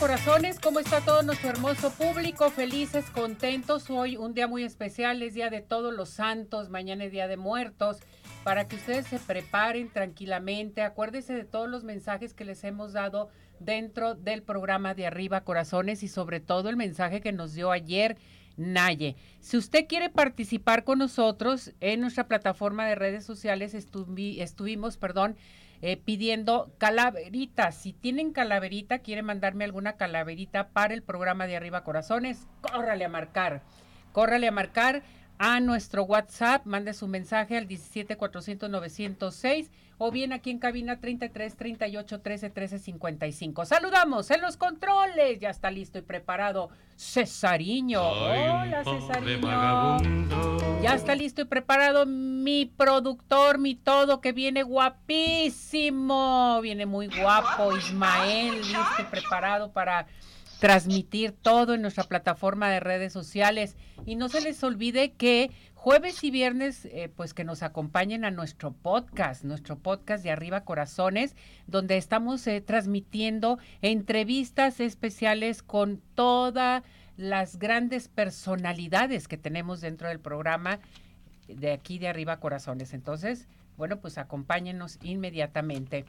Corazones, ¿cómo está todo nuestro hermoso público? Felices, contentos. Hoy un día muy especial, es Día de Todos los Santos, mañana es Día de Muertos, para que ustedes se preparen tranquilamente. Acuérdense de todos los mensajes que les hemos dado dentro del programa de Arriba Corazones y sobre todo el mensaje que nos dio ayer Naye. Si usted quiere participar con nosotros en nuestra plataforma de redes sociales, estuvimos, perdón, eh, pidiendo calaveritas. Si tienen calaverita, quieren mandarme alguna calaverita para el programa de Arriba Corazones, córrale a marcar. Córrale a marcar a nuestro WhatsApp, mande su mensaje al 17 400 906 o bien aquí en cabina 33 38 13 13 55. Saludamos en los controles, ya está listo y preparado Cesariño. Hola Cesariño. Ya está listo y preparado mi productor, mi todo que viene guapísimo, viene muy guapo Ismael, listo y preparado para transmitir todo en nuestra plataforma de redes sociales. Y no se les olvide que jueves y viernes, eh, pues que nos acompañen a nuestro podcast, nuestro podcast de Arriba Corazones, donde estamos eh, transmitiendo entrevistas especiales con todas las grandes personalidades que tenemos dentro del programa de aquí de Arriba Corazones. Entonces, bueno, pues acompáñenos inmediatamente.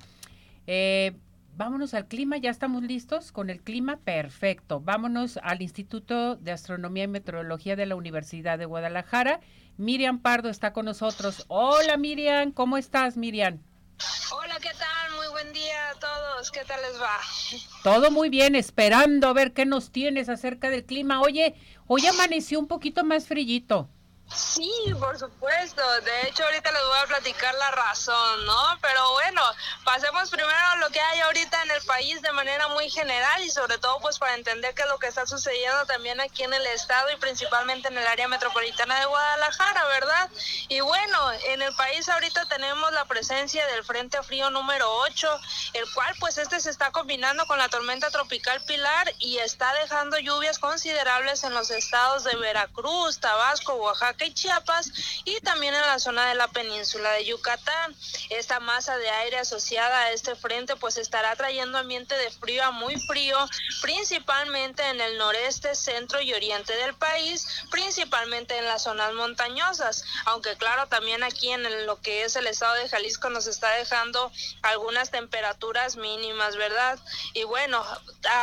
Eh, vámonos al clima, ya estamos listos con el clima, perfecto. Vámonos al Instituto de Astronomía y Meteorología de la Universidad de Guadalajara. Miriam Pardo está con nosotros. Hola Miriam, ¿cómo estás Miriam? Hola, ¿qué tal? Muy buen día a todos. ¿Qué tal les va? Todo muy bien, esperando a ver qué nos tienes acerca del clima. Oye, hoy amaneció un poquito más frillito. Sí, por supuesto. De hecho, ahorita les voy a platicar la razón, ¿no? Pero bueno, pasemos primero a lo que hay ahorita en el país de manera muy general y sobre todo pues para entender qué es lo que está sucediendo también aquí en el estado y principalmente en el área metropolitana de Guadalajara, ¿verdad? Y bueno, en el país ahorita tenemos la presencia del Frente Frío número 8, el cual pues este se está combinando con la tormenta tropical Pilar y está dejando lluvias considerables en los estados de Veracruz, Tabasco, Oaxaca y Chiapas y también en la zona de la península de Yucatán. Esta masa de aire asociada a este frente pues estará trayendo ambiente de frío a muy frío, principalmente en el noreste, centro y oriente del país, principalmente en las zonas montañosas, aunque claro, también aquí en lo que es el estado de Jalisco nos está dejando algunas temperaturas mínimas, ¿verdad? Y bueno,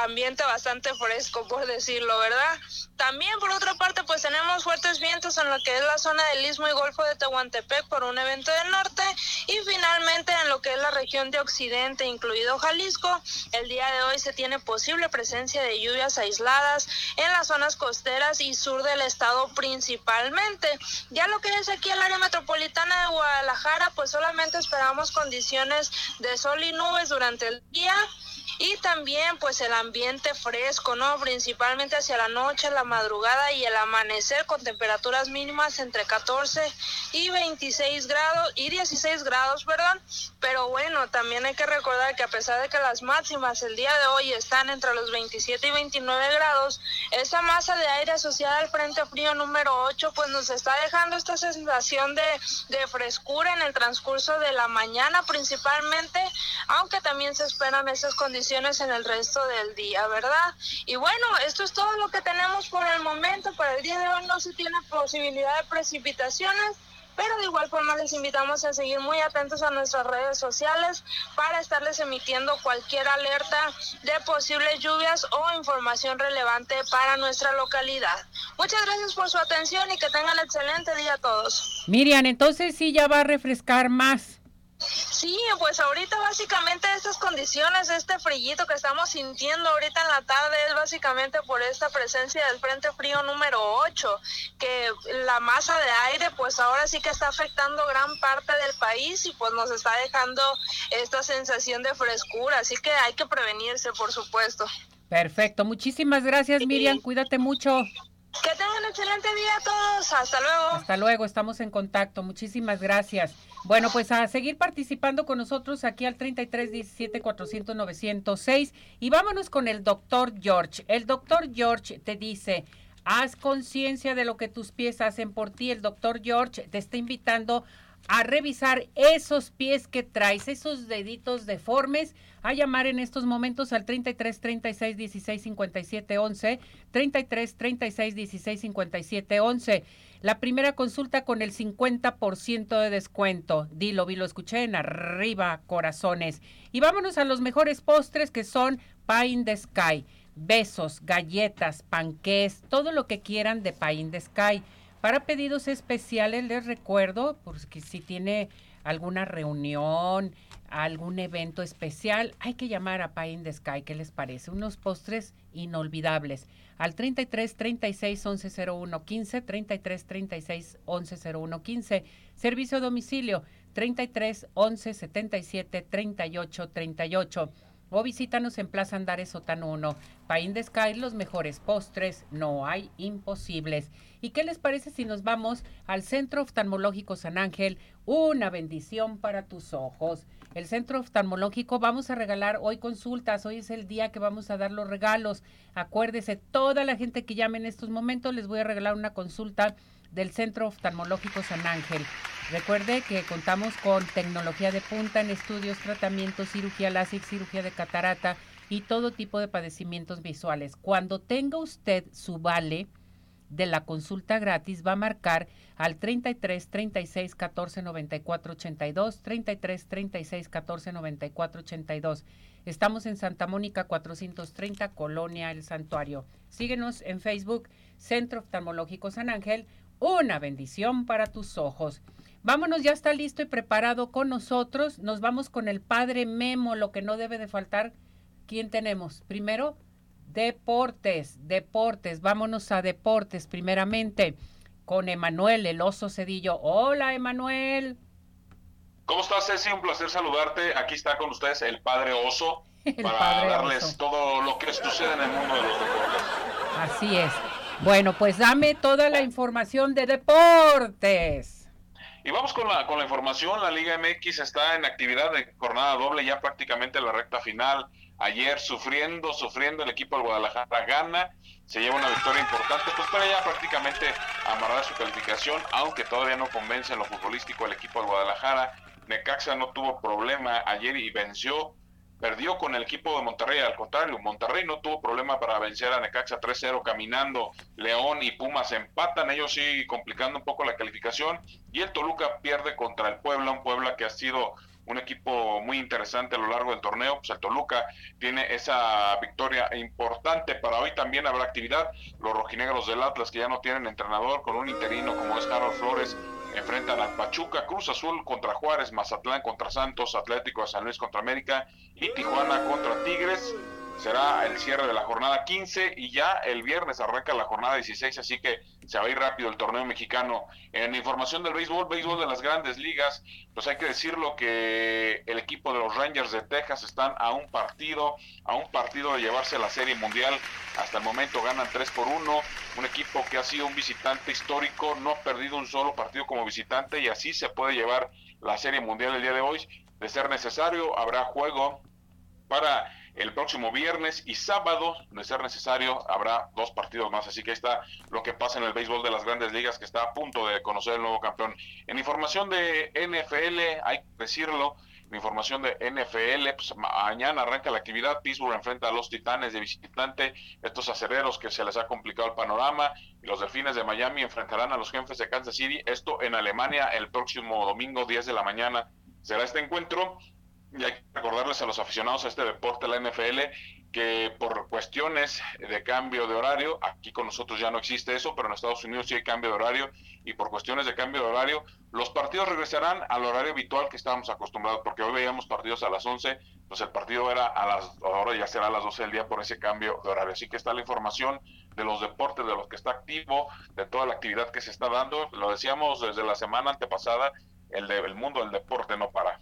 ambiente bastante fresco, por decirlo, ¿verdad? También por otra parte, pues tenemos fuertes vientos en lo que es la zona del Istmo y Golfo de Tehuantepec por un evento del norte y finalmente en lo que es la región de Occidente, incluido Jalisco, el día de hoy se tiene posible presencia de lluvias aisladas en las zonas costeras y sur del estado principalmente. Ya lo que es aquí el área metropolitana de Guadalajara, pues solamente esperamos condiciones de sol y nubes durante el día y también pues el ambiente fresco, ¿no? Principalmente hacia la noche, la madrugada y el amanecer con temperaturas mínimas entre 14 y 26 grados y 16 grados, perdón. Pero bueno, también hay que recordar que a pesar de que las máximas el día de hoy están entre los 27 y 29 grados, esa masa de aire asociada al Frente Frío número 8 pues nos está dejando esta sensación de, de frescura en el transcurso de la mañana principalmente, aunque también se esperan esas condiciones en el resto del día, ¿verdad? Y bueno, esto es todo lo que tenemos por el momento. Para el día de hoy no se tiene posibilidad de precipitaciones pero de igual forma les invitamos a seguir muy atentos a nuestras redes sociales para estarles emitiendo cualquier alerta de posibles lluvias o información relevante para nuestra localidad. Muchas gracias por su atención y que tengan excelente día a todos. Miriam, entonces sí ya va a refrescar más. Sí, pues ahorita básicamente estas condiciones, este frillito que estamos sintiendo ahorita en la tarde es básicamente por esta presencia del Frente Frío número 8, que la masa de aire pues ahora sí que está afectando gran parte del país y pues nos está dejando esta sensación de frescura, así que hay que prevenirse, por supuesto. Perfecto, muchísimas gracias Miriam, cuídate mucho. Que tengan un excelente día a todos. Hasta luego. Hasta luego, estamos en contacto. Muchísimas gracias. Bueno, pues a seguir participando con nosotros aquí al 33 17 400 906 y vámonos con el doctor George. El doctor George te dice, haz conciencia de lo que tus pies hacen por ti. El doctor George te está invitando a revisar esos pies que traes, esos deditos deformes, a llamar en estos momentos al 33 36 16 57 11, 33 36 16 57 11. La primera consulta con el 50% de descuento. Dilo, vi, lo escuché en arriba, corazones. Y vámonos a los mejores postres que son Pie in the Sky. Besos, galletas, panqués, todo lo que quieran de Pie in the Sky. Para pedidos especiales les recuerdo, porque si tiene alguna reunión, algún evento especial, hay que llamar a Pie in the Sky, ¿qué les parece? Unos postres inolvidables. Al 33 36 11 01 15, 33 36 11 01 15. Servicio a domicilio 33 11 77 38 38 o visítanos en Plaza Andares Sotano 1. Paín de Sky, los mejores postres, no hay imposibles. ¿Y qué les parece si nos vamos al Centro Oftalmológico San Ángel? Una bendición para tus ojos. El Centro Oftalmológico vamos a regalar hoy consultas, hoy es el día que vamos a dar los regalos. Acuérdese, toda la gente que llame en estos momentos les voy a regalar una consulta del Centro Oftalmológico San Ángel. Recuerde que contamos con tecnología de punta en estudios, tratamientos, cirugía láser, cirugía de catarata y todo tipo de padecimientos visuales. Cuando tenga usted su vale de la consulta gratis, va a marcar al 33 36 14 94 82, 33 36 14 94 82. Estamos en Santa Mónica 430, Colonia El Santuario. Síguenos en Facebook, Centro Oftalmológico San Ángel una bendición para tus ojos. Vámonos, ya está listo y preparado con nosotros. Nos vamos con el padre Memo, lo que no debe de faltar. ¿Quién tenemos? Primero, deportes, deportes. Vámonos a deportes primeramente con Emanuel, el oso cedillo. Hola, Emanuel. ¿Cómo estás, Ceci? Un placer saludarte. Aquí está con ustedes el padre oso para darles todo lo que sucede en el mundo de los deportes. Así es. Bueno, pues dame toda la información de deportes. Y vamos con la, con la información. La Liga MX está en actividad de jornada doble, ya prácticamente en la recta final. Ayer sufriendo, sufriendo el equipo del Guadalajara gana, se lleva una victoria importante, pues para ya prácticamente amarrar su calificación, aunque todavía no convence en lo futbolístico el equipo del Guadalajara. Necaxa no tuvo problema ayer y venció perdió con el equipo de Monterrey, al contrario, Monterrey no tuvo problema para vencer a Necaxa 3-0 caminando, León y Pumas empatan, ellos sí complicando un poco la calificación, y el Toluca pierde contra el Puebla, un Puebla que ha sido un equipo muy interesante a lo largo del torneo, pues el Toluca tiene esa victoria importante, para hoy también habrá actividad, los rojinegros del Atlas que ya no tienen entrenador, con un interino como es Carlos Flores, enfrentan a Pachuca, Cruz Azul contra Juárez, Mazatlán contra Santos, Atlético de San Luis contra América y Tijuana contra Tigres. Será el cierre de la jornada 15 y ya el viernes arranca la jornada 16, así que se va a ir rápido el torneo mexicano. En información del béisbol, béisbol de las grandes ligas, pues hay que decirlo que el equipo de los Rangers de Texas están a un partido, a un partido de llevarse la serie mundial. Hasta el momento ganan 3 por 1, un equipo que ha sido un visitante histórico, no ha perdido un solo partido como visitante y así se puede llevar la serie mundial el día de hoy. De ser necesario, habrá juego para el próximo viernes y sábado, de ser necesario, habrá dos partidos más. Así que está lo que pasa en el béisbol de las grandes ligas, que está a punto de conocer el nuevo campeón. En información de NFL, hay que decirlo, en información de NFL, pues mañana arranca la actividad. Pittsburgh enfrenta a los Titanes de visitante, estos acereros que se les ha complicado el panorama. Y los Delfines de Miami enfrentarán a los jefes de Kansas City. Esto en Alemania el próximo domingo, 10 de la mañana. Será este encuentro y hay que recordarles a los aficionados a este deporte, la NFL, que por cuestiones de cambio de horario, aquí con nosotros ya no existe eso, pero en Estados Unidos sí hay cambio de horario, y por cuestiones de cambio de horario, los partidos regresarán al horario habitual que estábamos acostumbrados, porque hoy veíamos partidos a las 11, pues el partido era a las, ahora ya será a las 12 del día por ese cambio de horario. Así que está la información de los deportes, de los que está activo, de toda la actividad que se está dando. Lo decíamos desde la semana antepasada, el, de, el mundo del deporte no para.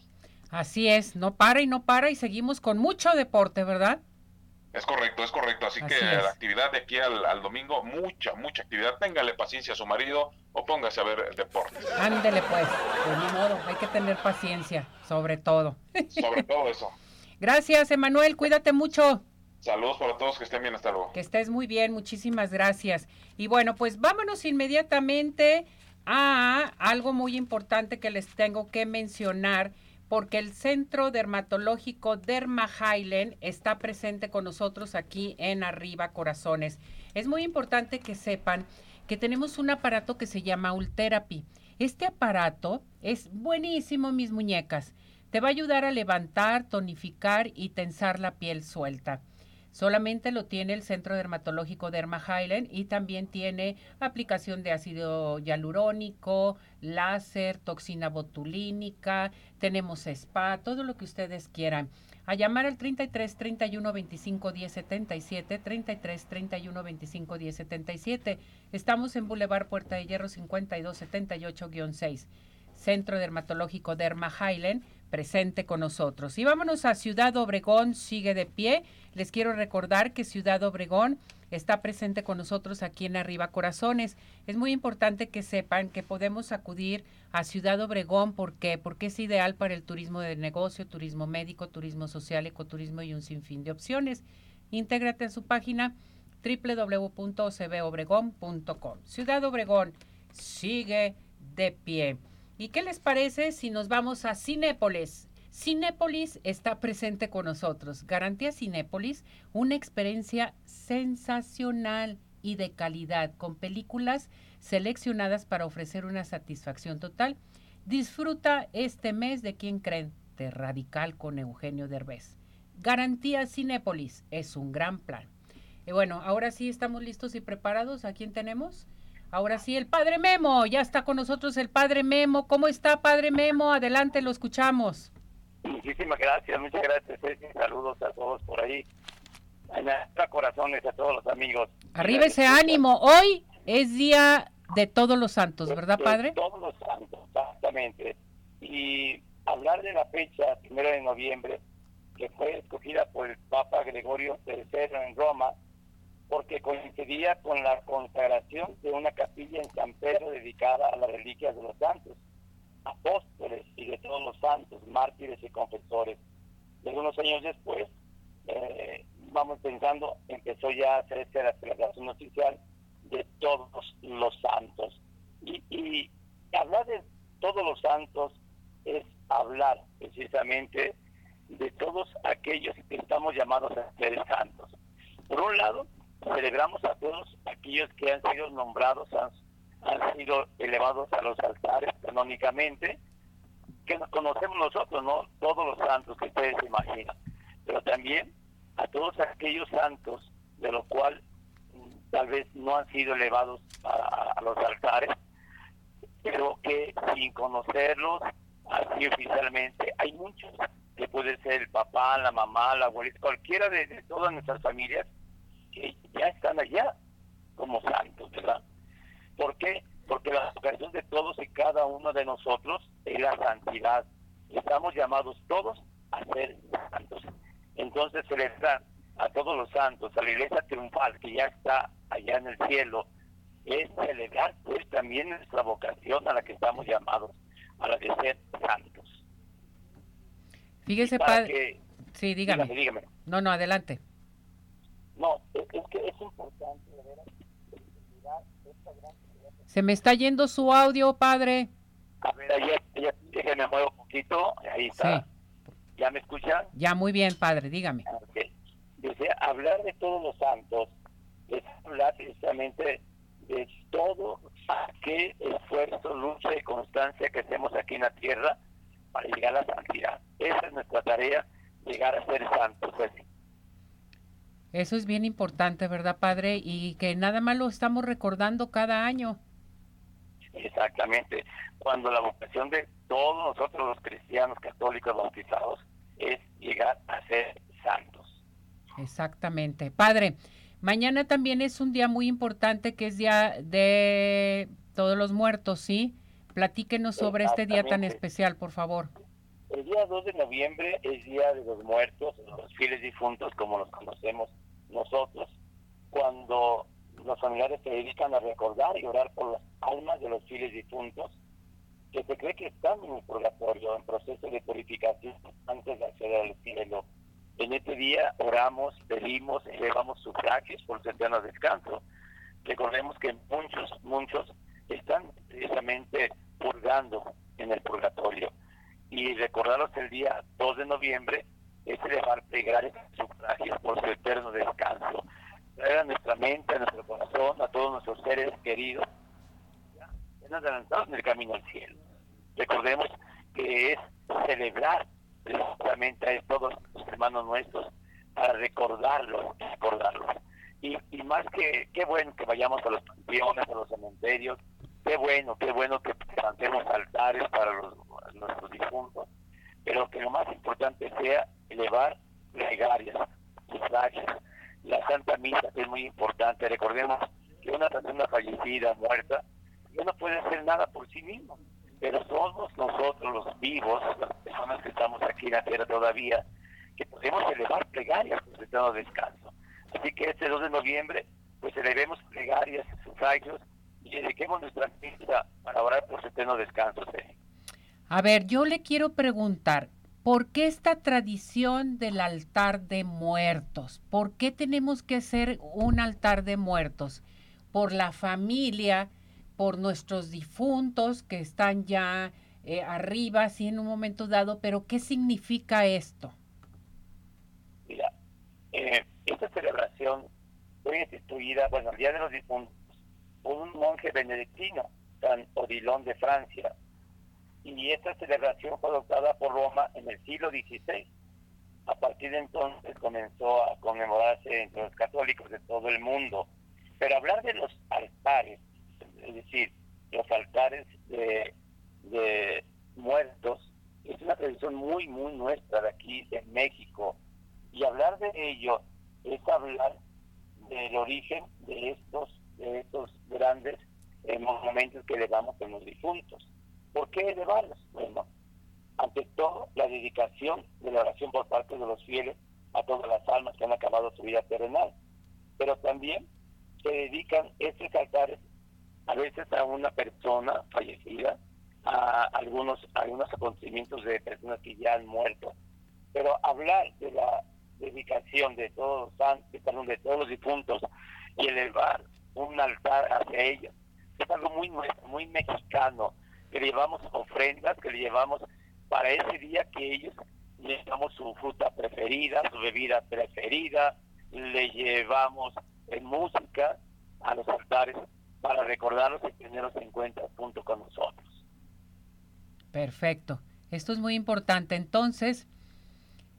Así es, no para y no para y seguimos con mucho deporte, ¿verdad? Es correcto, es correcto. Así, que la actividad de aquí al, domingo, mucha, mucha actividad. Téngale paciencia a su marido o póngase a ver deporte. Ándele pues, de mi modo, hay que tener paciencia, sobre todo. Sobre todo eso. Gracias, Emanuel, cuídate mucho. Saludos para todos, que estén bien, hasta luego. Que estés muy bien, muchísimas gracias. Y bueno, pues vámonos inmediatamente a algo muy importante que les tengo que mencionar porque el Centro Dermatológico Derma Highland está presente con nosotros aquí en Arriba Corazones. Es muy importante que sepan que tenemos un aparato que se llama Ultherapy. Este aparato es buenísimo, mis muñecas. Te va a ayudar a levantar, tonificar y tensar la piel suelta. Solamente lo tiene el Centro Dermatológico Derma Highland y también tiene aplicación de ácido hialurónico, láser, toxina botulínica, tenemos spa, todo lo que ustedes quieran. A llamar al 33 31 25 10 77, 33 31 25 10 77. Estamos en Boulevard Puerta de Hierro 52 78-6. Centro Dermatológico Derma Highland presente con nosotros. Y vámonos a Ciudad Obregón, sigue de pie. Les quiero recordar que Ciudad Obregón está presente con nosotros aquí en Arriba Corazones. Es muy importante que sepan que podemos acudir a Ciudad Obregón. ¿Por qué? Porque es ideal para el turismo de negocio, turismo médico, turismo social, ecoturismo y un sinfín de opciones. Intégrate a su página www.ocbobregón.com. Ciudad Obregón sigue de pie. ¿Y qué les parece si nos vamos a Cinépolis? Cinépolis está presente con nosotros. Garantía Cinépolis, una experiencia sensacional y de calidad, con películas seleccionadas para ofrecer una satisfacción total. Disfruta este mes de quien creen, de Radical con Eugenio Derbez. Garantía Cinépolis es un gran plan. Y bueno, ahora sí estamos listos y preparados. ¿A quién tenemos? Ahora sí, el padre Memo, ya está con nosotros el padre Memo. ¿Cómo está, padre Memo? Adelante, lo escuchamos. Muchísimas gracias, muchas gracias. Saludos a todos por ahí. A corazones a todos los amigos. Arriba ese ánimo. Hoy es día de todos los santos, ¿verdad, padre? todos los santos, exactamente. Y hablar de la fecha, primero de noviembre, que fue escogida por el Papa Gregorio III en Roma, porque coincidía con la consagración de una capilla en San Pedro dedicada de los santos, apóstoles y de todos los santos, mártires y confesores. Y algunos años después, eh, vamos pensando, empezó ya a hacerse la celebración oficial de todos los santos. Y, y hablar de todos los santos es hablar precisamente de todos aquellos que estamos llamados a ser santos. Por un lado, celebramos a todos aquellos que han sido nombrados, han, sido elevados a los altares canónicamente, que nos conocemos nosotros, ¿no? Todos los santos que ustedes se imaginan, pero también a todos aquellos santos de los cuales mm, tal vez no han sido elevados a, los altares, pero que sin conocerlos así oficialmente, hay muchos que puede ser el papá, la mamá, la abuelita, cualquiera de todas nuestras familias que ya están allá como santos, ¿verdad? ¿Por qué? Porque la vocación de todos y cada uno de nosotros es la santidad. Estamos llamados todos a ser santos. Entonces celebrar a todos los santos, a la iglesia triunfal que ya está allá en el cielo, es celebrar pues también nuestra vocación a la que estamos llamados, a la de ser santos. Fíjese, padre. Sí, dígame. dígame. No, no, adelante. No, es, que es importante, Se me está yendo su audio, padre. A ver, ahí, déjeme muevo un poquito, ahí está. ¿Ya me escuchan? Ya, muy bien, padre, dígame. Okay. Dice, hablar de todos los santos es hablar precisamente de todo aquel esfuerzo, lucha y constancia que hacemos aquí en la tierra para llegar a la santidad. Esa es nuestra tarea, llegar a ser santos. Pues. Eso es bien importante, ¿verdad, padre? Y que nada más lo estamos recordando cada año. Exactamente. Cuando la vocación de todos nosotros los cristianos católicos bautizados es llegar a ser santos. Exactamente. Padre, mañana también es un día muy importante que es día de todos los muertos, ¿sí? Platíquenos sobre este día tan especial, por favor. El día 2 de noviembre es Día de los Muertos, los fieles difuntos, como los conocemos nosotros cuando los familiares se dedican a recordar y orar por las almas de los fieles difuntos que se cree que están en el purgatorio, en proceso de purificación antes de acceder al cielo. En este día oramos, pedimos, elevamos sufragios por su eterno descanso. Recordemos que muchos, muchos están precisamente purgando en el purgatorio. Y recordarlos el día 2 de noviembre es elevar plegarias sufragios por su eterno descanso. Traer a nuestra mente, a nuestro corazón, a todos nuestros seres queridos, ya, adelantados en el camino al cielo. Recordemos que es celebrar precisamente a todos los hermanos nuestros para recordarlos, recordarlos. Y, y más que, qué bueno que vayamos a los panteones, a los cementerios, qué bueno, qué bueno que levantemos altares para los, nuestros difuntos, pero que lo más importante sea elevar plegarias, sufragios. La Santa Misa es muy importante. Recordemos que una persona fallecida, muerta, ya no puede hacer nada por sí mismo, pero somos nosotros los vivos, las personas que estamos aquí en la tierra todavía, que podemos elevar plegarias eterno descanso. Así que este 2 de noviembre, pues elevemos plegarias, sufragios y dediquemos nuestra misa para orar por su eterno descanso. A ver, yo le quiero preguntar, ¿por qué esta tradición del altar de muertos? ¿Por qué tenemos que hacer un altar de muertos? ¿Por la familia? ¿Por nuestros difuntos que están ya eh, arriba, así en un momento dado? Pero ¿qué significa esto? Mira, eh, esta celebración fue instituida, bueno, el Día de los Difuntos, un monje benedictino, San Odilon de Francia, y esta celebración fue adoptada por Roma en el siglo XVI. A partir de entonces comenzó a conmemorarse entre los católicos de todo el mundo. Pero hablar de los altares, es decir, los altares de, de muertos, es una tradición muy, muy nuestra de aquí en México. Y hablar de ello es hablar del origen de estos, de estos grandes eh, monumentos que elevamos en los difuntos. ¿Por qué elevarlos? Bueno, ante todo, la dedicación de la oración por parte de los fieles a todas las almas que han acabado su vida terrenal. Pero también se dedican estos altares a veces a una persona fallecida, a algunos, a algunos acontecimientos de personas que ya han muerto. Pero hablar de la dedicación de todos los santos, de todos los difuntos y elevar un altar hacia ellos es algo muy muy mexicano que le llevamos ofrendas, que le llevamos para ese día que ellos le llevamos su fruta preferida, su bebida preferida, le llevamos en música a los altares para recordarlos y tenerlos en cuenta junto con nosotros. Perfecto. Esto es muy importante. Entonces,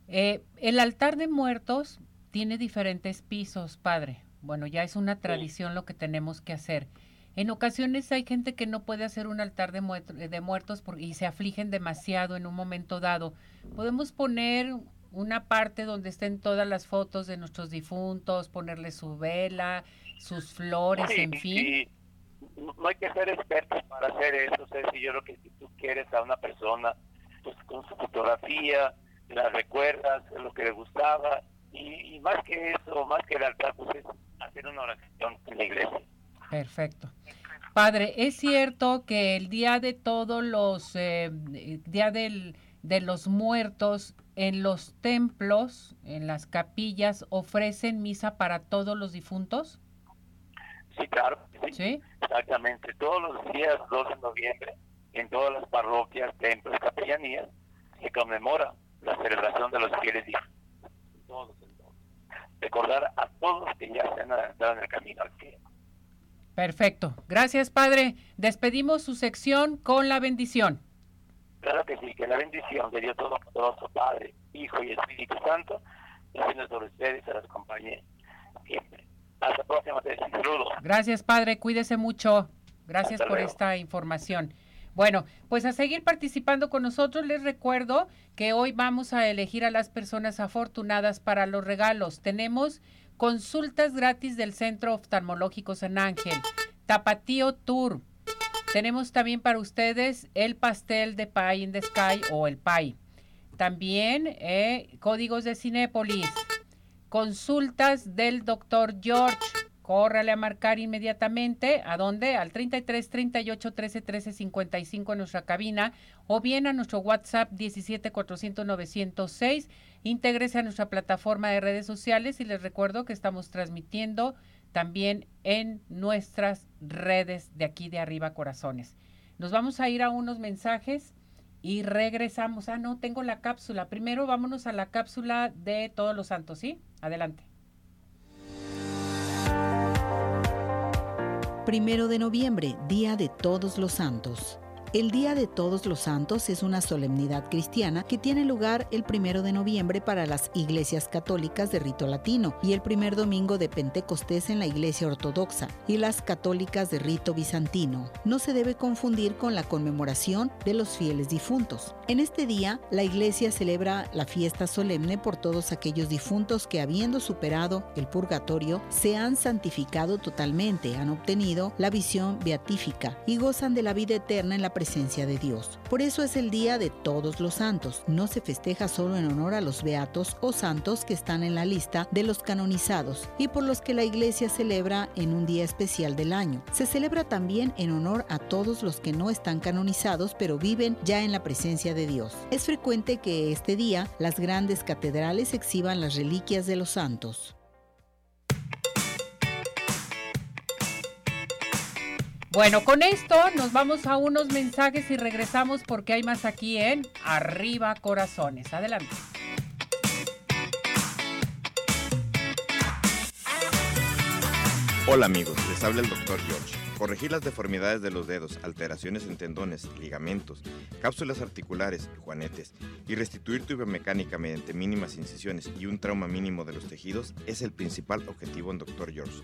eh, el altar de muertos tiene diferentes pisos, padre. Bueno, ya es una tradición lo que tenemos que hacer. En ocasiones hay gente que no puede hacer un altar de, de muertos y se afligen demasiado en un momento dado. Podemos poner una parte donde estén todas las fotos de nuestros difuntos, ponerle su vela, sus flores, en fin. Sí. No hay que ser expertos para hacer eso. O sea, si yo lo que si tú quieres a una persona, pues con su fotografía, la recuerdas, lo que le gustaba, y, y más que eso, más que el altar, pues es hacer una oración en la iglesia. Perfecto. Padre, es cierto que el día de todos los, eh, día del, de los muertos, en los templos, en las capillas, ofrecen misa para todos los difuntos. Sí, claro. Sí. Exactamente. Todos los días 2 de noviembre, en todas las parroquias, templos, capellanías, se conmemora la celebración de los fieles difuntos. Recordar a todos que ya se han adelantado en el camino al cielo. Perfecto. Gracias, Padre. Despedimos su sección con la bendición. Claro que sí, que la bendición de Dios Todopoderoso, Padre, Hijo y Espíritu Santo, descienda sobre ustedes y se los acompañe siempre. Hasta la próxima, te saludo. Gracias, Padre. Cuídese mucho. Gracias por esta información. Bueno, pues a seguir participando con nosotros, les recuerdo que hoy vamos a elegir a las personas afortunadas para los regalos. Tenemos Consultas gratis del Centro Oftalmológico San Ángel. Tapatío Tour. Tenemos también para ustedes el pastel de Pie in the Sky o el Pie. También eh, códigos de Cinépolis. consultas del doctor George. Córrale a marcar inmediatamente. ¿A dónde? Al 33 38 13 13 55 en nuestra cabina o bien a nuestro WhatsApp 17 400 906. Intégrese a nuestra plataforma de redes sociales y les recuerdo que estamos transmitiendo también en nuestras redes de aquí de arriba corazones. Nos vamos a ir a unos mensajes y regresamos. Ah, no, tengo la cápsula. Primero vámonos a la cápsula de todos los santos, ¿sí? Adelante. Primero de noviembre, Día de Todos los Santos. El Día de Todos los Santos es una solemnidad cristiana que tiene lugar el primero de noviembre para las iglesias católicas de rito latino y el primer domingo de Pentecostés en la iglesia ortodoxa y las católicas de rito bizantino. No se debe confundir con la conmemoración de los fieles difuntos. En este día, la iglesia celebra la fiesta solemne por todos aquellos difuntos que habiendo superado el purgatorio se han santificado totalmente, han obtenido la visión beatífica y gozan de la vida eterna en la presencia de Dios. Por eso es el Día de Todos los Santos. No se festeja solo en honor a los beatos o santos que están en la lista de los canonizados y por los que la Iglesia celebra en un día especial del año. Se celebra también en honor a todos los que no están canonizados pero viven ya en la presencia de Dios. Es frecuente que este día las grandes catedrales exhiban las reliquias de los santos. Bueno, con esto nos vamos a unos mensajes y regresamos porque hay más aquí en Arriba Corazones. Adelante. Hola amigos, les habla el doctor George. Corregir las deformidades de los dedos, alteraciones en tendones, ligamentos, cápsulas articulares, juanetes y restituir tu biomecánica mediante mínimas incisiones y un trauma mínimo de los tejidos es el principal objetivo en Dr. George.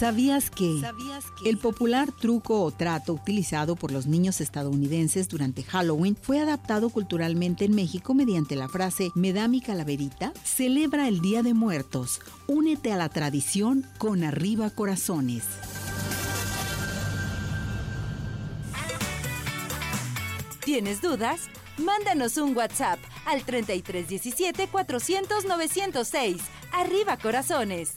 ¿Sabías que, el popular truco o trato utilizado por los niños estadounidenses durante Halloween fue adaptado culturalmente en México mediante la frase ¿Me da mi calaverita? Celebra el Día de Muertos. Únete a la tradición con arriba corazones. ¿Tienes dudas? Mándanos un WhatsApp al 3317 400 906. Arriba corazones.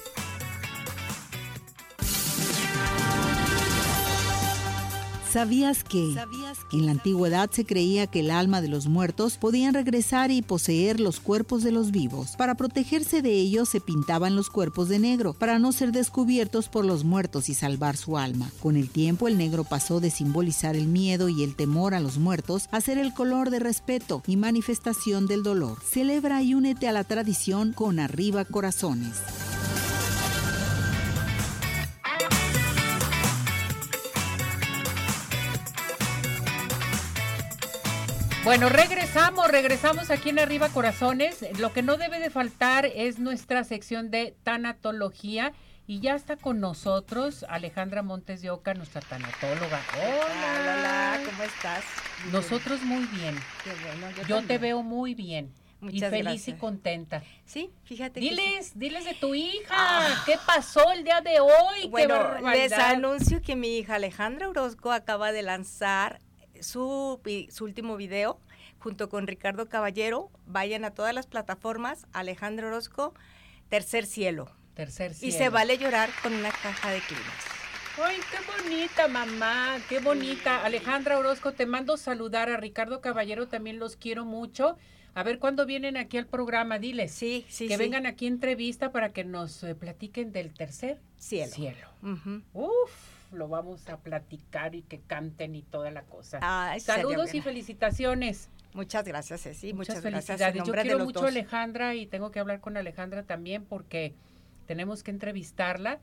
¿Sabías que en la antigüedad se creía que el alma de los muertos podían regresar y poseer los cuerpos de los vivos? Para protegerse de ellos se pintaban los cuerpos de negro para no ser descubiertos por los muertos y salvar su alma. Con el tiempo el negro pasó de simbolizar el miedo y el temor a los muertos a ser el color de respeto y manifestación del dolor. Celebra y únete a la tradición con arriba corazones. Bueno, regresamos, regresamos aquí en Arriba Corazones. Lo que no debe de faltar es nuestra sección de tanatología. Y ya está con nosotros Alejandra Montes de Oca, nuestra tanatóloga. Hola, hola, ¿cómo estás? Nosotros muy bien. Qué bueno, yo, Yo te veo muy bien. Muchas y feliz gracias. y contenta. Sí, fíjate que sí. Diles, diles de tu hija. ¿Qué pasó el día de hoy? ¡Qué Bueno, les anuncio que mi hija Alejandra Orozco acaba de lanzar su, último video junto con Ricardo Caballero. Vayan a todas las plataformas, Alejandra Orozco, Tercer Cielo. Tercer Y cielo. se vale llorar con una caja de Kleenex. Ay, qué bonita, mamá, qué bonita. Alejandra Orozco, te mando saludar a Ricardo Caballero, también los quiero mucho. A ver cuándo vienen aquí al programa, diles. Sí, sí, que sí. vengan aquí a entrevista para que nos eh, platiquen del tercer Cielo. cielo. Ujú. Uf, lo vamos a platicar y que canten y toda la cosa. Ay, sería Saludos y felicitaciones. Muchas gracias, Ceci. Muchas, Muchas, gracias. felicidades. Yo quiero mucho a. Alejandra y tengo que hablar con Alejandra también porque tenemos que entrevistarla.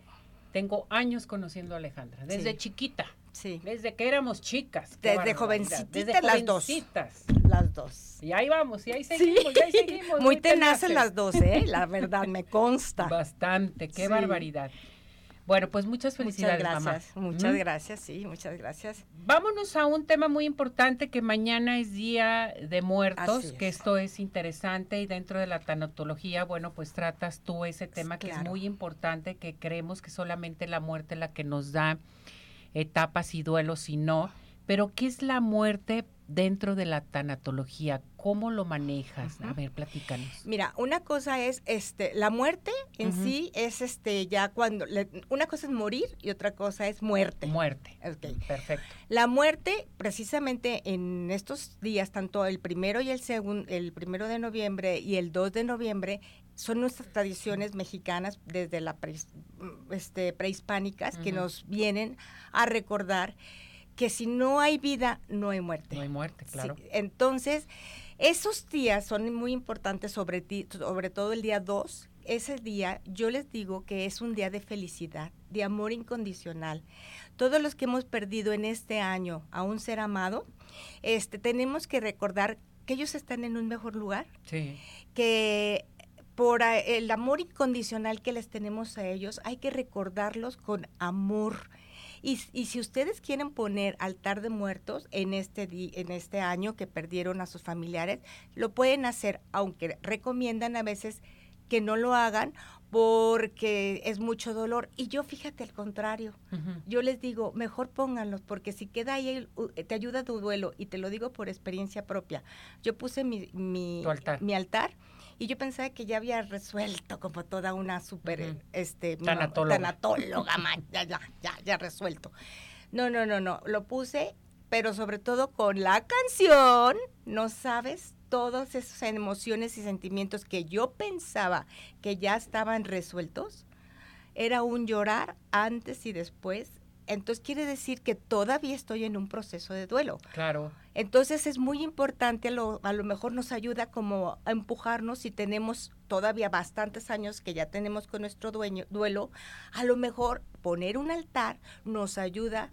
Tengo años conociendo a Alejandra, desde Sí. chiquita, Sí, desde que éramos chicas. Desde jovencititas desde las dos. jovencitas. las dos. Y ahí vamos, y ahí seguimos, y ahí seguimos. Muy tenaces las dos, ¿eh? La verdad, me consta. Bastante, qué Sí. barbaridad. Bueno, pues muchas felicidades, muchas mamá. gracias, muchas ¿Mm? gracias, sí, muchas gracias. Vámonos a un tema muy importante que mañana es Día de Muertos, que es. esto es interesante y dentro de la tanatología, bueno, pues tratas tú ese tema que es muy importante, que creemos que solamente la muerte es la que nos da etapas y duelos y no, pero ¿qué es la muerte dentro de la tanatología? ¿Cómo lo manejas? A ver, platícanos. Mira, una cosa es este la muerte en sí es este ya cuando le- una cosa es morir y otra cosa es muerte. Muerte. Ok. Perfecto. La muerte, precisamente en estos días, tanto el primero y el segundo, el primero de noviembre y el 2 de noviembre, son nuestras tradiciones mexicanas desde la preis- este, prehispánicas que nos vienen a recordar que si no hay vida, no hay muerte. No hay muerte, Sí, claro. entonces, esos días son muy importantes, sobre, ti- sobre todo el día 2. Ese día yo les digo que es un día de felicidad, de amor incondicional. Todos los que hemos perdido en este año a un ser amado, este, tenemos que recordar que ellos están en un mejor lugar, Sí. que por el amor incondicional que les tenemos a ellos, hay que recordarlos con amor. Y, y si ustedes quieren poner altar de muertos en este, di- en este año que perdieron a sus familiares, lo pueden hacer, aunque recomiendan a veces que no lo hagan porque es mucho dolor. Y yo fíjate al contrario, yo les digo, mejor pónganlos, porque si queda ahí, te ayuda tu duelo, y te lo digo por experiencia propia. Yo puse mi, mi, Tu altar. mi altar y yo pensaba que ya había resuelto como toda una súper, Ujú. este, mi Tanatóloga. tanatóloga, ya, ya, ya, ya resuelto. No, no, no, no, lo puse, pero sobre todo con la canción, no sabes todas esas emociones y sentimientos que yo pensaba que ya estaban resueltos, era un llorar antes y después. Entonces quiere decir que todavía estoy en un proceso de duelo. Claro. Entonces es muy importante, a lo, a lo mejor nos ayuda como a empujarnos si tenemos todavía bastantes años que ya tenemos con nuestro dueño, duelo, a lo mejor poner un altar nos ayuda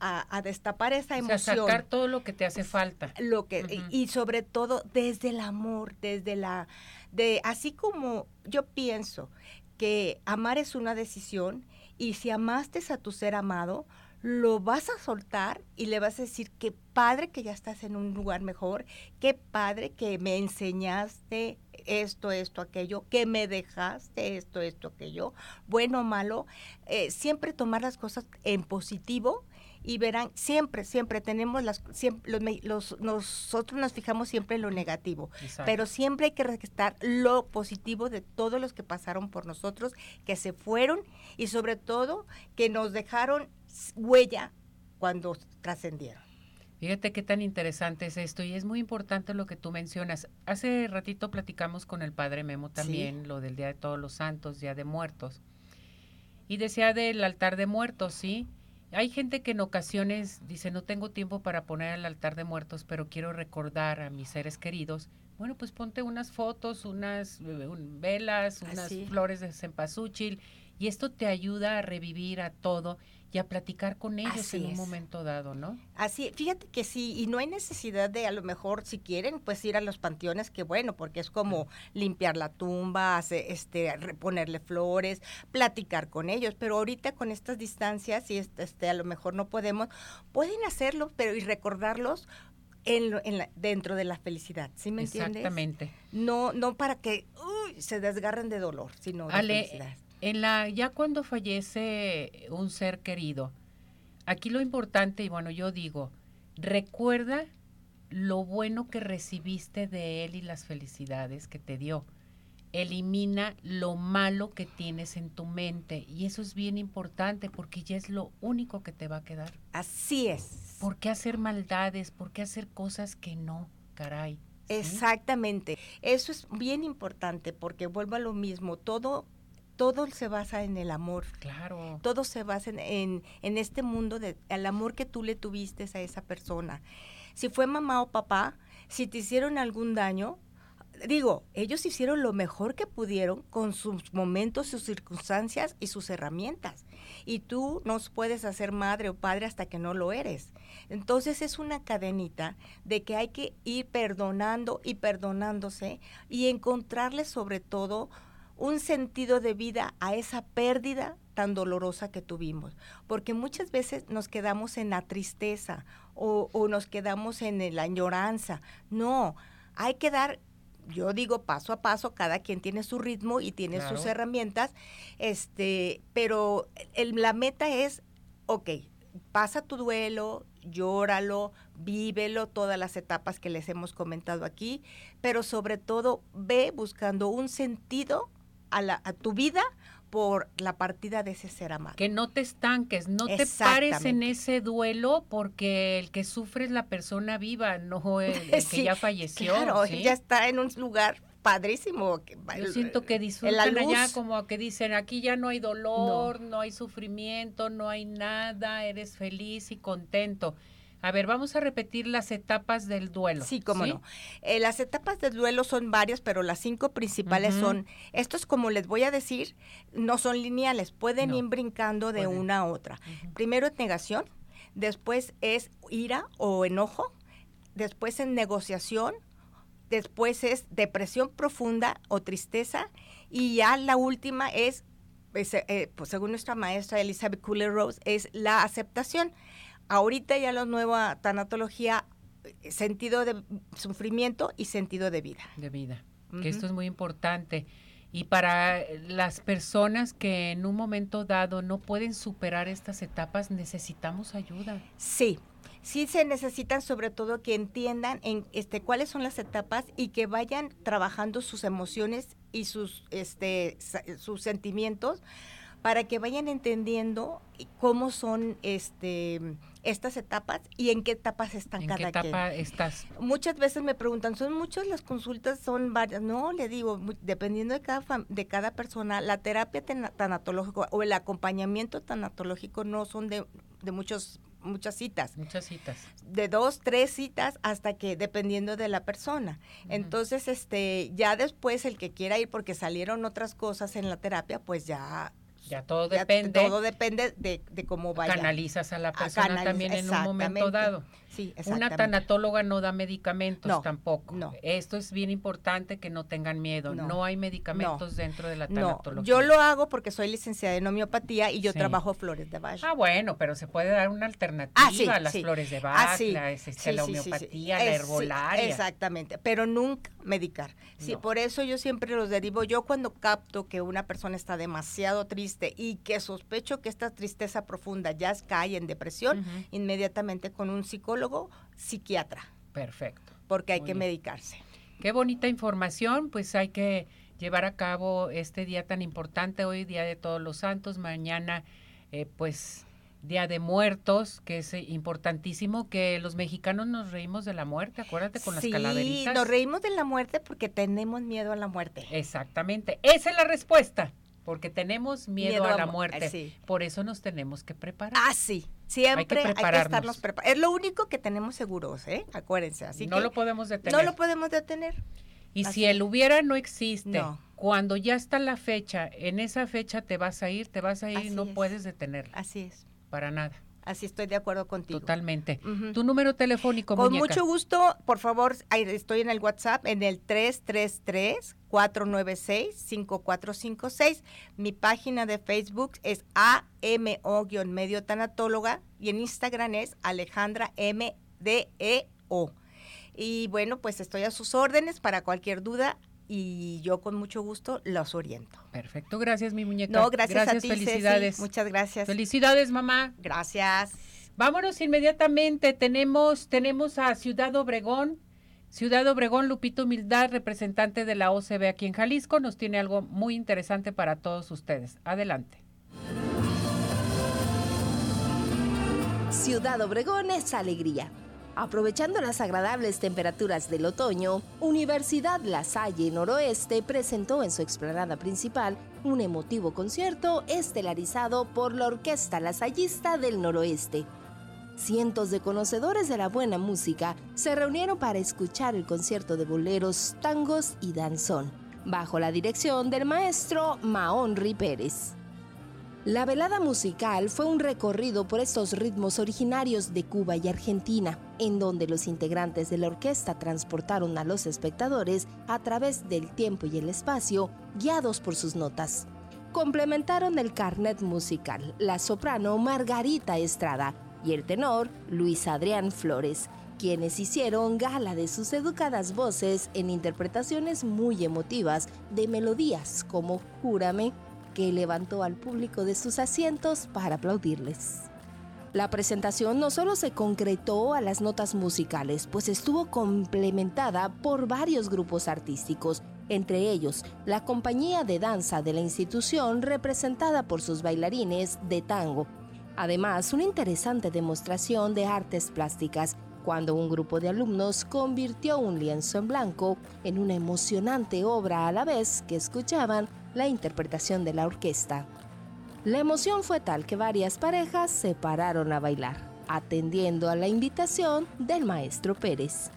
a, a destapar esa O sea, emoción sacar todo lo que te hace falta. lo que y, y sobre todo desde el amor, desde la de así como yo pienso que amar es una decisión y si amaste a tu ser amado, lo vas a soltar y le vas a decir qué padre que ya estás en un lugar mejor, qué padre que me enseñaste esto, esto, aquello, que me dejaste esto, esto, aquello, bueno o malo, eh, siempre tomar las cosas en positivo y verán, siempre, siempre tenemos las, siempre, los, los- nosotros nos fijamos siempre en lo negativo, Exacto. pero siempre hay que rescatar lo positivo de todos los que pasaron por nosotros, que se fueron y sobre todo que nos dejaron huella cuando trascendieron. Fíjate qué tan interesante es esto y es muy importante lo que tú mencionas. Hace ratito platicamos con el padre Memo también, lo del Día de Todos los Santos, Día de Muertos. Y decía del altar de muertos, ¿sí? Hay gente que en ocasiones dice, no tengo tiempo para poner el altar de muertos, pero quiero recordar a mis seres queridos. Bueno, pues ponte unas fotos, unas eh, un- velas, unas Así. flores de cempasúchil y esto te ayuda a revivir a todo y a platicar con ellos Así en un es. momento dado, ¿no? Así, fíjate que sí, y no hay necesidad de a lo mejor, si quieren, pues ir a los panteones, que bueno, porque es como limpiar la tumba, hace- este, re- ponerle flores, platicar con ellos, pero ahorita con estas distancias, y este, este, a lo mejor no podemos, pueden hacerlo, pero y recordarlos en, lo- en la- dentro de la felicidad, ¿sí me entiendes? Exactamente. No, no para que uy, se desgarren de dolor, sino de felicidad. En la ya cuando fallece un ser querido, aquí lo importante y bueno, yo digo, recuerda lo bueno que recibiste de él y las felicidades que te dio. Elimina lo malo que tienes en tu mente y eso es bien importante porque ya es lo único que te va a quedar. Así es. ¿Por qué hacer maldades? ¿Por qué hacer cosas que no? Caray. ¿sí? Exactamente. Eso es bien importante porque vuelvo a lo mismo. Todo, todo se basa en el amor. Claro. Todo se basa en, en, en este mundo de el amor que tú le tuviste a esa persona. Si fue mamá o papá, si te hicieron algún daño, digo, ellos hicieron lo mejor que pudieron con sus momentos, sus circunstancias y sus herramientas. Y tú no puedes hacer madre o padre hasta que no lo eres. Entonces es una cadenita de que hay que ir perdonando y perdonándose y encontrarle sobre todo un sentido de vida a esa pérdida tan dolorosa que tuvimos. Porque muchas veces nos quedamos en la tristeza o, o nos quedamos en la añoranza. No, hay que dar yo digo paso a paso, cada quien tiene su ritmo y tiene sus herramientas, este, pero el- la meta es, ok, pasa tu duelo, llóralo, vívelo, todas las etapas que les hemos comentado aquí, pero sobre todo ve buscando un sentido a, la, a tu vida por la partida de ese ser amado. Que no te estanques, no te pares en ese duelo porque el que sufre es la persona viva, no el, el que Sí, ya falleció. Claro, ¿sí? ya está en un lugar padrísimo. Yo siento que disfrutan allá como que dicen, aquí ya no hay dolor, no. hay sufrimiento, no hay nada, eres feliz y contento. A ver, vamos a repetir las etapas del duelo. Sí, cómo no. Eh, las etapas del duelo son varias, pero las cinco principales son, estos como les voy a decir, no son lineales, pueden No, ir brincando de pueden. una a otra. Primero es negación, después es ira o enojo, después es negociación, después es depresión profunda o tristeza, y ya la última es, pues, eh, pues, según nuestra maestra Elizabeth Kubler-Rose, es la aceptación. Ahorita ya la nueva tanatología, eh, sentido de sufrimiento y sentido de vida. de vida, que esto es muy importante. Y para las personas que en un momento dado no pueden superar estas etapas, necesitamos ayuda. Sí, sí se necesitan sobre todo que entiendan en este cuáles son las etapas y que vayan trabajando sus emociones y sus este sus sentimientos para que vayan entendiendo cómo son este estas etapas y en qué etapas están ¿En cada qué quien. etapa estás? Muchas veces me preguntan, ¿son muchas las consultas? Son varias. No, le digo, dependiendo de cada, de cada persona, la terapia tanatológica o el acompañamiento tanatológico no son de, de muchos muchas citas, Muchas citas. de dos, tres citas hasta que dependiendo de la persona. Entonces, este, ya después el que quiera ir porque salieron otras cosas en la terapia, pues ya, Ya todo ya depende. todo depende de, de cómo vaya. Canalizas a la A persona canaliz- también en un momento dado. Sí, Una tanatóloga no da medicamentos No, tampoco. no. Esto es bien importante que no tengan miedo. No, No, hay medicamentos dentro de la tanatología. yo lo hago porque soy licenciada en homeopatía y yo Sí. trabajo flores de Bach. Ah, bueno, pero se puede dar una alternativa Ah, sí, a las sí. flores de Bach, Ah, sí. la, este, Sí, la sí, sí, sí. homeopatía, la herbolaria. exactamente, pero nunca medicar. Sí, por eso yo siempre los derivo. Yo cuando capto que una persona está demasiado triste y que sospecho que esta tristeza profunda ya cae en depresión, Ujú. inmediatamente con un psicólogo, psiquiatra, Perfecto. porque hay Muy que bien. medicarse. Qué bonita información, pues hay que llevar a cabo este día tan importante, hoy Día de Todos los Santos, mañana eh, pues Día de Muertos, que es eh, importantísimo que los mexicanos nos reímos de la muerte, acuérdate con sí, las calaveritas. nos reímos de la muerte porque tenemos miedo a la muerte. Exactamente, esa es la respuesta, porque tenemos miedo, Miedo a la mu- muerte, sí. por eso nos tenemos que preparar. Ah, sí. Siempre hay que, prepararnos. estarnos preparados. Es lo único que tenemos seguros, ¿eh? Acuérdense. Así no que lo podemos detener. no lo podemos detener. Y si el hubiera no existe, cuando ya está la fecha, en esa fecha te vas a ir, te vas a ir y no puedes detenerla. Así es. Para nada. Así estoy de acuerdo contigo. Totalmente. Tu número telefónico, Con mucho gusto, por favor, estoy en el WhatsApp en el 333-496-5456. Mi página de Facebook es AMO-medio tanatóloga y en Instagram es Alejandra MDEO. Y bueno, pues estoy a sus órdenes para cualquier duda y yo con mucho gusto los oriento. Perfecto, gracias mi muñeca. No, gracias, a ti, felicidades. muchas gracias. Felicidades, mamá. Gracias. Vámonos inmediatamente, tenemos tenemos a Ciudad Obregón. Ciudad Obregón, Lupito Humildad, representante de la OCB aquí en Jalisco, nos tiene algo muy interesante para todos ustedes. Adelante. Ciudad Obregón es alegría Aprovechando las agradables temperaturas del otoño, Universidad La Salle Noroeste presentó en su explanada principal un emotivo concierto estelarizado por la Orquesta Lasallista del Noroeste. Cientos de conocedores de la buena música se reunieron para escuchar el concierto de boleros, tangos y danzón, bajo la dirección del maestro Maonri Pérez. La velada musical fue un recorrido por estos ritmos originarios de Cuba y Argentina, en donde los integrantes de la orquesta transportaron a los espectadores a través del tiempo y el espacio, guiados por sus notas. Complementaron el carnet musical la soprano Margarita Estrada y el tenor Luis Adrián Flores, quienes hicieron gala de sus educadas voces en interpretaciones muy emotivas de melodías como Júrame, que levantó al público de sus asientos para aplaudirles. La presentación no solo se concretó a las notas musicales, pues estuvo complementada por varios grupos artísticos, entre ellos la compañía de danza de la institución representada por sus bailarines de tango. Además, una interesante demostración de artes plásticas cuando un grupo de alumnos convirtió un lienzo en blanco en una emocionante obra a la vez que escuchaban la interpretación de la orquesta. La emoción fue tal que varias parejas se pararon a bailar, atendiendo a la invitación del maestro Pérez.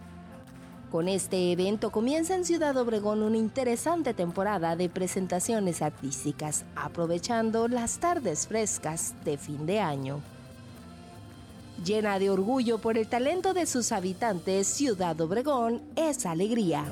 Con este evento comienza en Ciudad Obregón una interesante temporada de presentaciones artísticas, aprovechando las tardes frescas de fin de año. Llena de orgullo por el talento de sus habitantes, Ciudad Obregón es alegría.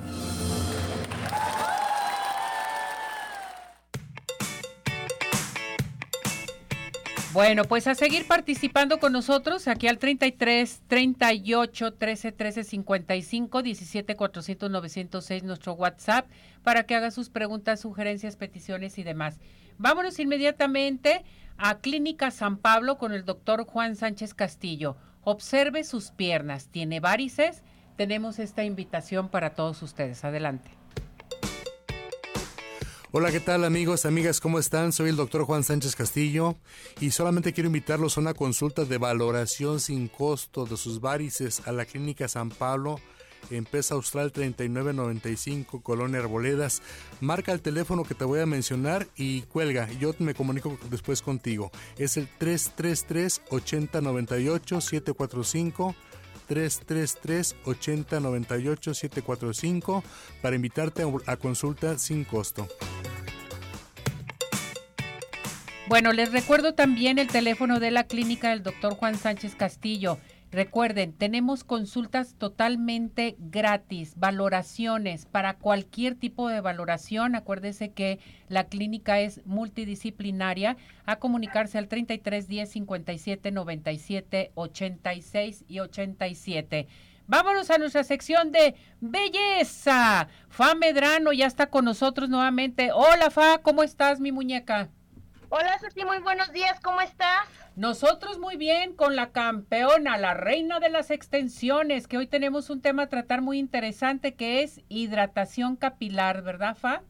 Bueno, pues a seguir participando con nosotros aquí al 33 38 13 13 55 17 400 906 nuestro WhatsApp para que haga sus preguntas, sugerencias, peticiones y demás. Vámonos inmediatamente a Clínica San Pablo con el doctor Juan Sánchez Castillo. Observe sus piernas. ¿Tiene varices? Tenemos esta invitación para todos ustedes. Adelante. Hola, ¿qué tal amigos, amigas? ¿Cómo están? Soy el doctor Juan Sánchez Castillo y solamente quiero invitarlos a una consulta de valoración sin costo de sus varices a la Clínica San Pablo en Pesa Austral 3995, Colonia Arboledas. Marca el teléfono que te voy a mencionar y cuelga. Yo me comunico después contigo. Es el 333 8098 745 333 8098 745 para invitarte a consulta sin costo. Bueno, les recuerdo también el teléfono de la clínica del doctor Juan Sánchez Castillo. Recuerden, tenemos consultas totalmente gratis, valoraciones para cualquier tipo de valoración. Acuérdese que la clínica es multidisciplinaria. A comunicarse al 33 10 57 97 86 y 87. Vámonos a nuestra sección de belleza. Fa Medrano ya está con nosotros nuevamente. Hola Fa, ¿cómo estás mi muñeca? Hola Ceci, muy buenos días, ¿cómo estás? Nosotros muy bien con la campeona, la reina de las extensiones, que hoy tenemos un tema a tratar muy interesante que es hidratación capilar, ¿verdad, Fa?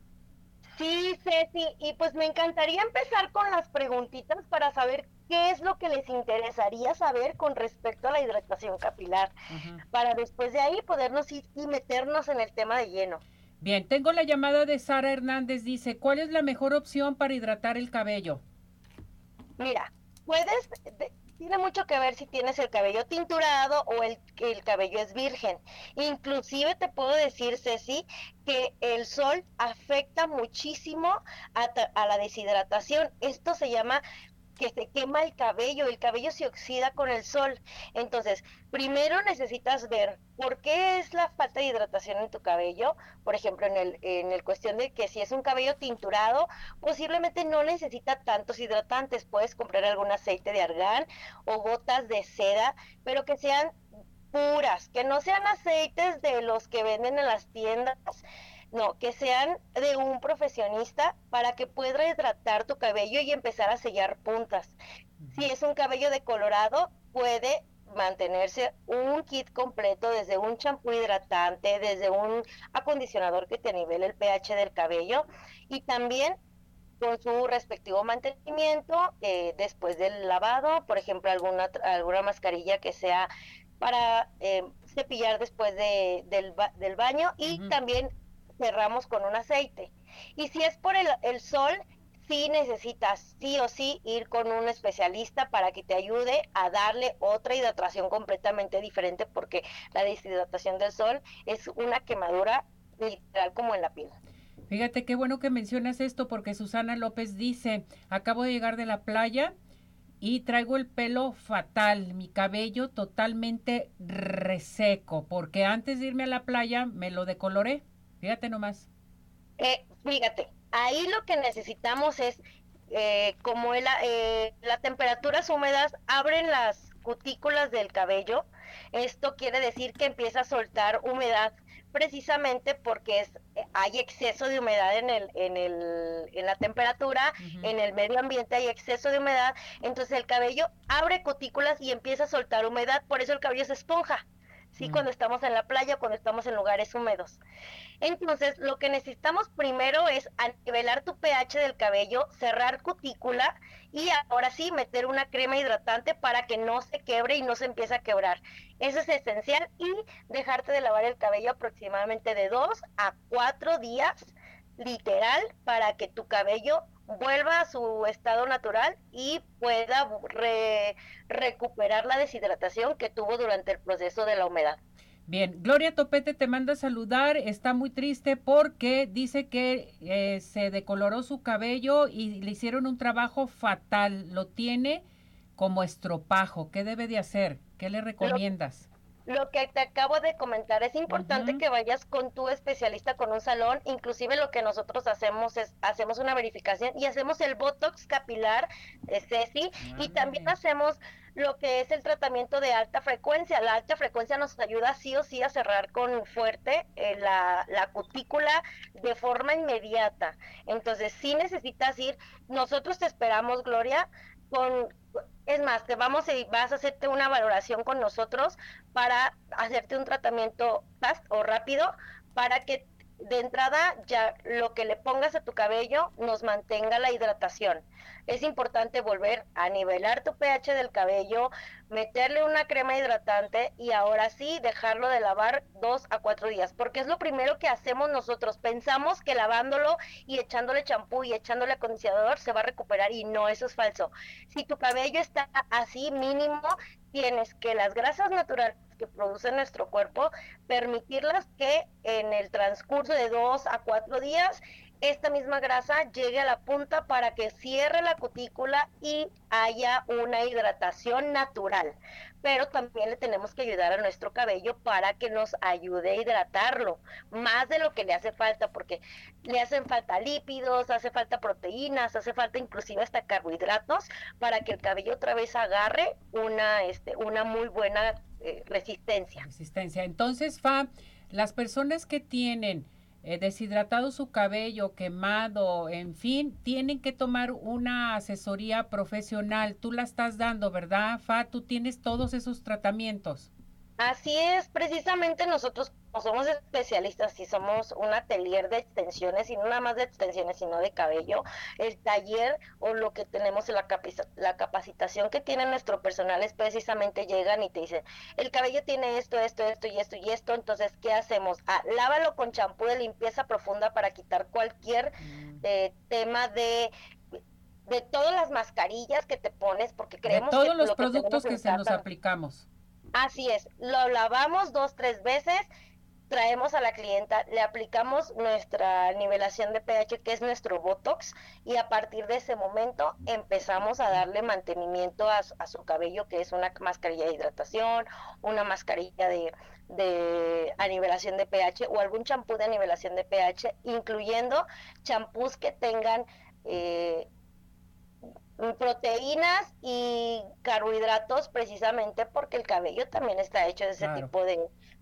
Sí, Ceci, y pues me encantaría empezar con las preguntitas para saber qué es lo que les interesaría saber con respecto a la hidratación capilar, para después de ahí podernos ir y meternos en el tema de lleno. Bien, tengo la llamada de Sara Hernández, dice, ¿cuál es la mejor opción para hidratar el cabello? Mira, puedes, tiene mucho que ver si tienes el cabello tinturado o el, el cabello es virgen. Inclusive te puedo decir, Ceci, que el sol afecta muchísimo a, a la deshidratación. Esto se llama que se quema el cabello, el cabello se oxida con el sol. Entonces, primero necesitas ver por qué es la falta de hidratación en tu cabello. Por ejemplo, en el, en el cuestión de que si es un cabello tinturado, posiblemente no necesita tantos hidratantes. Puedes comprar algún aceite de argán o gotas de seda, pero que sean puras, que no sean aceites de los que venden en las tiendas no, que sean de un profesionista para que pueda hidratar tu cabello y empezar a sellar puntas. Si es un cabello decolorado, puede mantenerse un kit completo desde un champú hidratante, desde un acondicionador que te nivele el pH del cabello y también con su respectivo mantenimiento eh, después del lavado, por ejemplo, alguna, alguna mascarilla que sea para eh, cepillar después de, del, del, baño y también cerramos con un aceite. Y si es por el, sol, sí necesitas sí o sí ir con un especialista para que te ayude a darle otra hidratación completamente diferente porque la deshidratación del sol es una quemadura literal como en la piel. Fíjate qué bueno que mencionas esto porque Susana López dice, acabo de llegar de la playa y traigo el pelo fatal, mi cabello totalmente reseco porque antes de irme a la playa me lo decoloré. Fíjate nomás. Eh, fíjate, ahí lo que necesitamos es, eh, como eh, las temperaturas húmedas abren las cutículas del cabello, esto quiere decir que empieza a soltar humedad precisamente porque es, hay exceso de humedad en, el, en, el, en la temperatura, en el medio ambiente hay exceso de humedad, entonces el cabello abre cutículas y empieza a soltar humedad, por eso el cabello se esponja. ¿Sí? Mm. Cuando estamos en la playa, cuando estamos en lugares húmedos. Entonces, lo que necesitamos primero es nivelar tu pH del cabello, cerrar cutícula y ahora sí meter una crema hidratante para que no se quebre y no se empiece a quebrar. Eso es esencial y dejarte de lavar el cabello aproximadamente de dos a cuatro días, literal, para que tu cabello vuelva a su estado natural y pueda recuperar la deshidratación que tuvo durante el proceso de la humedad. Bien, Gloria Topete te manda a saludar, está muy triste porque dice que eh, se decoloró su cabello y le hicieron un trabajo fatal, lo tiene como estropajo, ¿qué debe de hacer? ¿Qué le recomiendas? Lo que te acabo de comentar, es importante que vayas con tu especialista, con un salón, inclusive lo que nosotros hacemos es, hacemos una verificación y hacemos el Botox capilar, de Ceci, y también hacemos lo que es el tratamiento de alta frecuencia. La alta frecuencia nos ayuda sí o sí a cerrar con fuerte eh, la, la cutícula de forma inmediata. Entonces, si necesitas ir, nosotros te esperamos, Gloria, con es más, te vamos y vas a hacerte una valoración con nosotros para hacerte un tratamiento fast o rápido para que de entrada ya lo que le pongas a tu cabello nos mantenga la hidratación. Es importante volver a nivelar tu pH del cabello, meterle una crema hidratante y ahora sí dejarlo de lavar dos a cuatro días, porque es lo primero que hacemos nosotros. Pensamos que lavándolo y echándole champú y echándole acondicionador se va a recuperar y no, eso es falso. Si tu cabello está así mínimo, tienes que las grasas naturales que produce nuestro cuerpo, permitirlas que en el transcurso de dos a cuatro días esta misma grasa llegue a la punta para que cierre la cutícula y haya una hidratación natural. Pero también le tenemos que ayudar a nuestro cabello para que nos ayude a hidratarlo, más de lo que le hace falta, porque le hacen falta lípidos, hace falta proteínas, hace falta inclusive hasta carbohidratos para que el cabello otra vez agarre una, este, una muy buena eh, resistencia. Resistencia. Entonces, Fa, las personas que tienen eh, deshidratado su cabello, quemado, en fin, tienen que tomar una asesoría profesional. Tú la estás dando, ¿verdad, Fa? Tú tienes todos esos tratamientos. Así es, precisamente nosotros somos especialistas y somos un atelier de extensiones y no nada más de extensiones, sino de cabello. El taller o lo que tenemos, la, la capacitación que tiene nuestro personal es precisamente llegan y te dicen, el cabello tiene esto, esto, esto y esto y esto, entonces, ¿qué hacemos? Ah, lávalo con champú de limpieza profunda para quitar cualquier mm. eh, tema de de todas las mascarillas que te pones, porque creemos de todos los lo productos que, que se nos aplicamos. Así es, lo lavamos dos, tres veces, traemos a la clienta, le aplicamos nuestra nivelación de pH, que es nuestro Botox, y a partir de ese momento empezamos a darle mantenimiento a, su cabello, que es una mascarilla de hidratación, una mascarilla de, de nivelación de pH o algún champú de nivelación de pH, incluyendo champús que tengan... Eh, proteínas y carbohidratos precisamente porque el cabello también está hecho de ese tipo de,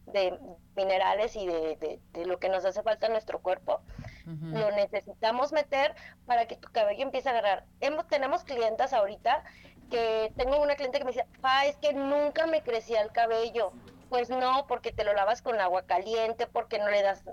de minerales y de, de, lo que nos hace falta en nuestro cuerpo. Lo necesitamos meter para que tu cabello empiece a agarrar. Hemos, tenemos clientas ahorita que tengo una cliente que me dice, pa, es que nunca me crecía el cabello. Pues no, porque te lo lavas con agua caliente, porque no le das,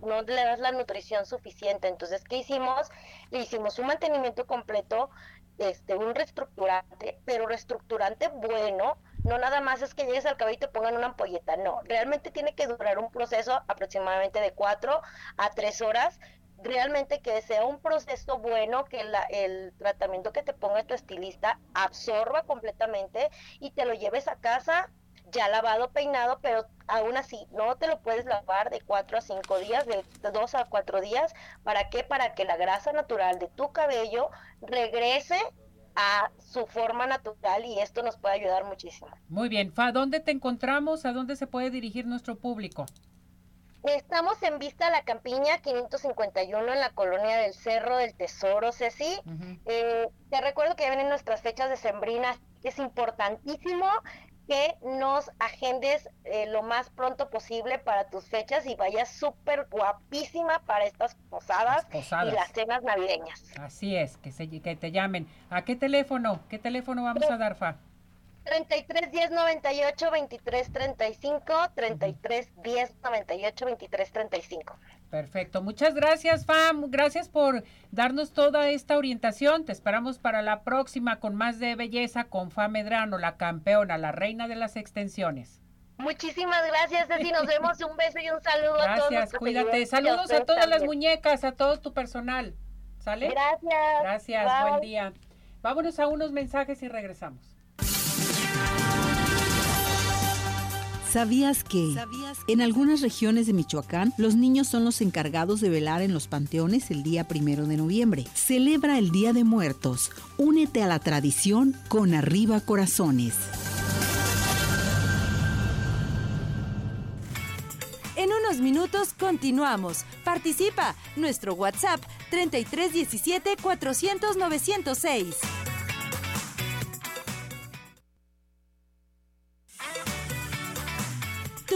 no le das la nutrición suficiente. Entonces, ¿qué hicimos? Le hicimos un mantenimiento completo, este, un reestructurante, pero reestructurante bueno, no nada más es que llegues al cabello y te pongan una ampolleta, no, realmente tiene que durar un proceso aproximadamente de cuatro a tres horas, realmente que sea un proceso bueno, que el tratamiento que te ponga tu estilista absorba completamente y te lo lleves a casa ya lavado, peinado, pero aún así no te lo puedes lavar de cuatro a cinco días, de dos a cuatro días. ¿Para qué? Para que la grasa natural de tu cabello regrese a su forma natural y esto nos puede ayudar muchísimo. Muy bien, Fa, ¿dónde te encontramos? ¿A dónde se puede dirigir nuestro público? Estamos en Vista a la Campiña 551 en la colonia del Cerro del Tesoro, Ceci. Eh, te recuerdo que ya vienen nuestras fechas de sembrinas, es importantísimo que nos agendes eh, lo más pronto posible para tus fechas y vayas súper guapísima para estas posadas, y las cenas navideñas. Así es, que, se, que te llamen. ¿A qué teléfono? ¿Qué teléfono vamos a dar, Fa? 33 10 98 23 35, 33 10 98 23 35. Perfecto, muchas gracias Fam, gracias por darnos toda esta orientación, te esperamos para la próxima con más de belleza con Fam Medrano, la campeona, la reina de las extensiones. Muchísimas gracias, Ceci. Nos vemos. Un beso y un saludo a todos. Gracias, cuídate. Saludos a todas las muñecas, a todo tu personal. ¿Sale? Gracias. Gracias, buen día. Vámonos a unos mensajes y regresamos. ¿Sabías que en algunas regiones de Michoacán los niños son los encargados de velar en los panteones el día primero de noviembre? Celebra el Día de Muertos. Únete a la tradición con Arriba Corazones. En unos minutos continuamos. Participa. Nuestro WhatsApp 3317 400 906.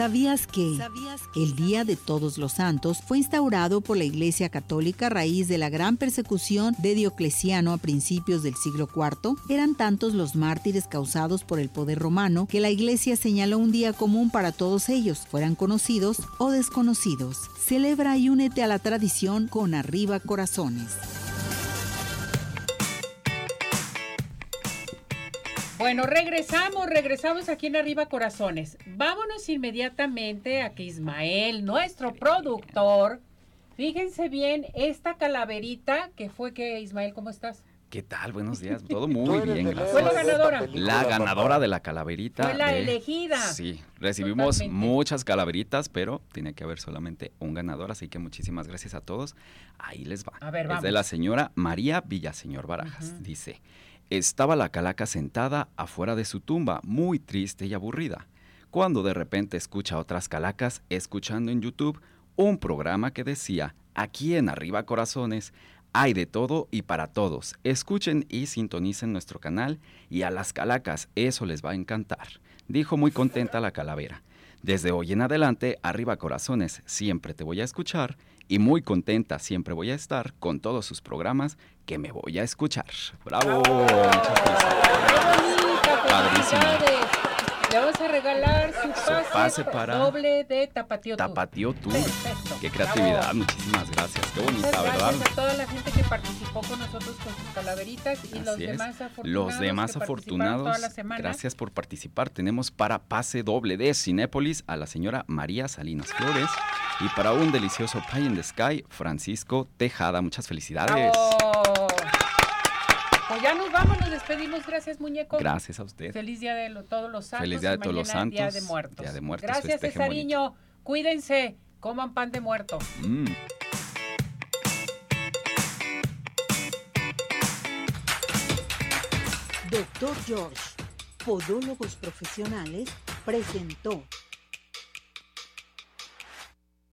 ¿Sabías que el Día de Todos los Santos fue instaurado por la Iglesia Católica a raíz de la gran persecución de Diocleciano a principios del siglo IV? Eran tantos los mártires causados por el poder romano que la Iglesia señaló un día común para todos ellos, fueran conocidos o desconocidos. Celebra y únete a la tradición con Arriba Corazones. Bueno, regresamos, regresamos aquí en Arriba Corazones. Vámonos inmediatamente a que Ismael, nuestro productor, fíjense bien esta calaverita que fue que Ismael, ¿cómo estás? ¿Qué tal? Buenos días. Todo muy bien, gracias. Fue la ganadora. La ganadora de la calaverita. Fue la elegida. Sí, recibimos muchas calaveritas, pero tiene que haber solamente un ganador, así que muchísimas gracias a todos. Ahí les va. A ver, vamos. Es de la señora María Villaseñor Barajas. Dice, estaba la calaca sentada afuera de su tumba, muy triste y aburrida, cuando de repente escucha a otras calacas escuchando en YouTube un programa que decía, aquí en Arriba Corazones, hay de todo y para todos. Escuchen y sintonicen nuestro canal y a las calacas eso les va a encantar, dijo muy contenta la calavera. Desde hoy en adelante, Arriba Corazones, siempre te voy a escuchar y muy contenta siempre voy a estar con todos sus programas que me voy a escuchar. ¡Bravo! ¡Qué bonita! Padrísimo. Le vamos a regalar su pase, pase para doble de Tapatío Tour. Tapatío Tour. Perfecto. Qué creatividad, Bravo. muchísimas gracias. Qué bonita, Muchas ¿verdad? gracias a toda la gente que participó con nosotros con sus calaveritas y los es. demás afortunados. Los demás afortunados, toda la semana. gracias por participar. Tenemos para pase doble de Cinépolis a la señora María Salinas Flores y para un delicioso Pie in the Sky, Francisco Tejada. Muchas felicidades. ¡Bravo! Ya nos vamos, nos despedimos. Gracias, muñeco. Gracias a usted. Feliz día de lo- todos los santos. Feliz día de todos los mañana Día santos, de muertos. Día de Muertos, Gracias. Cesariño. Cuídense. Coman pan de muerto. Mm. Doctor George, Podólogos Profesionales, presentó